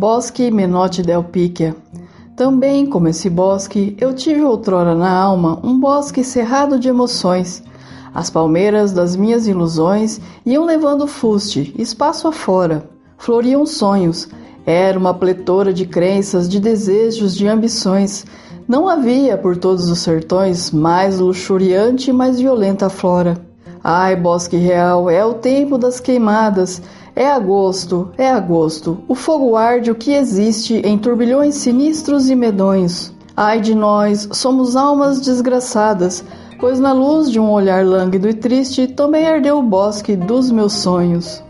Bosque Menotti del Picchia. Também, como esse bosque, eu tive outrora na alma um bosque cerrado de emoções. As palmeiras das minhas ilusões iam levando fuste, espaço afora. Floriam sonhos. Era uma pletora de crenças, de desejos, de ambições. Não havia por todos os sertões mais luxuriante e mais violenta flora. Ai, bosque real, é o tempo das queimadas, é agosto, é agosto. O fogo arde o que existe em turbilhões sinistros e medonhos. Ai de nós, somos almas desgraçadas, pois na luz de um olhar lânguido e triste também ardeu o bosque dos meus sonhos.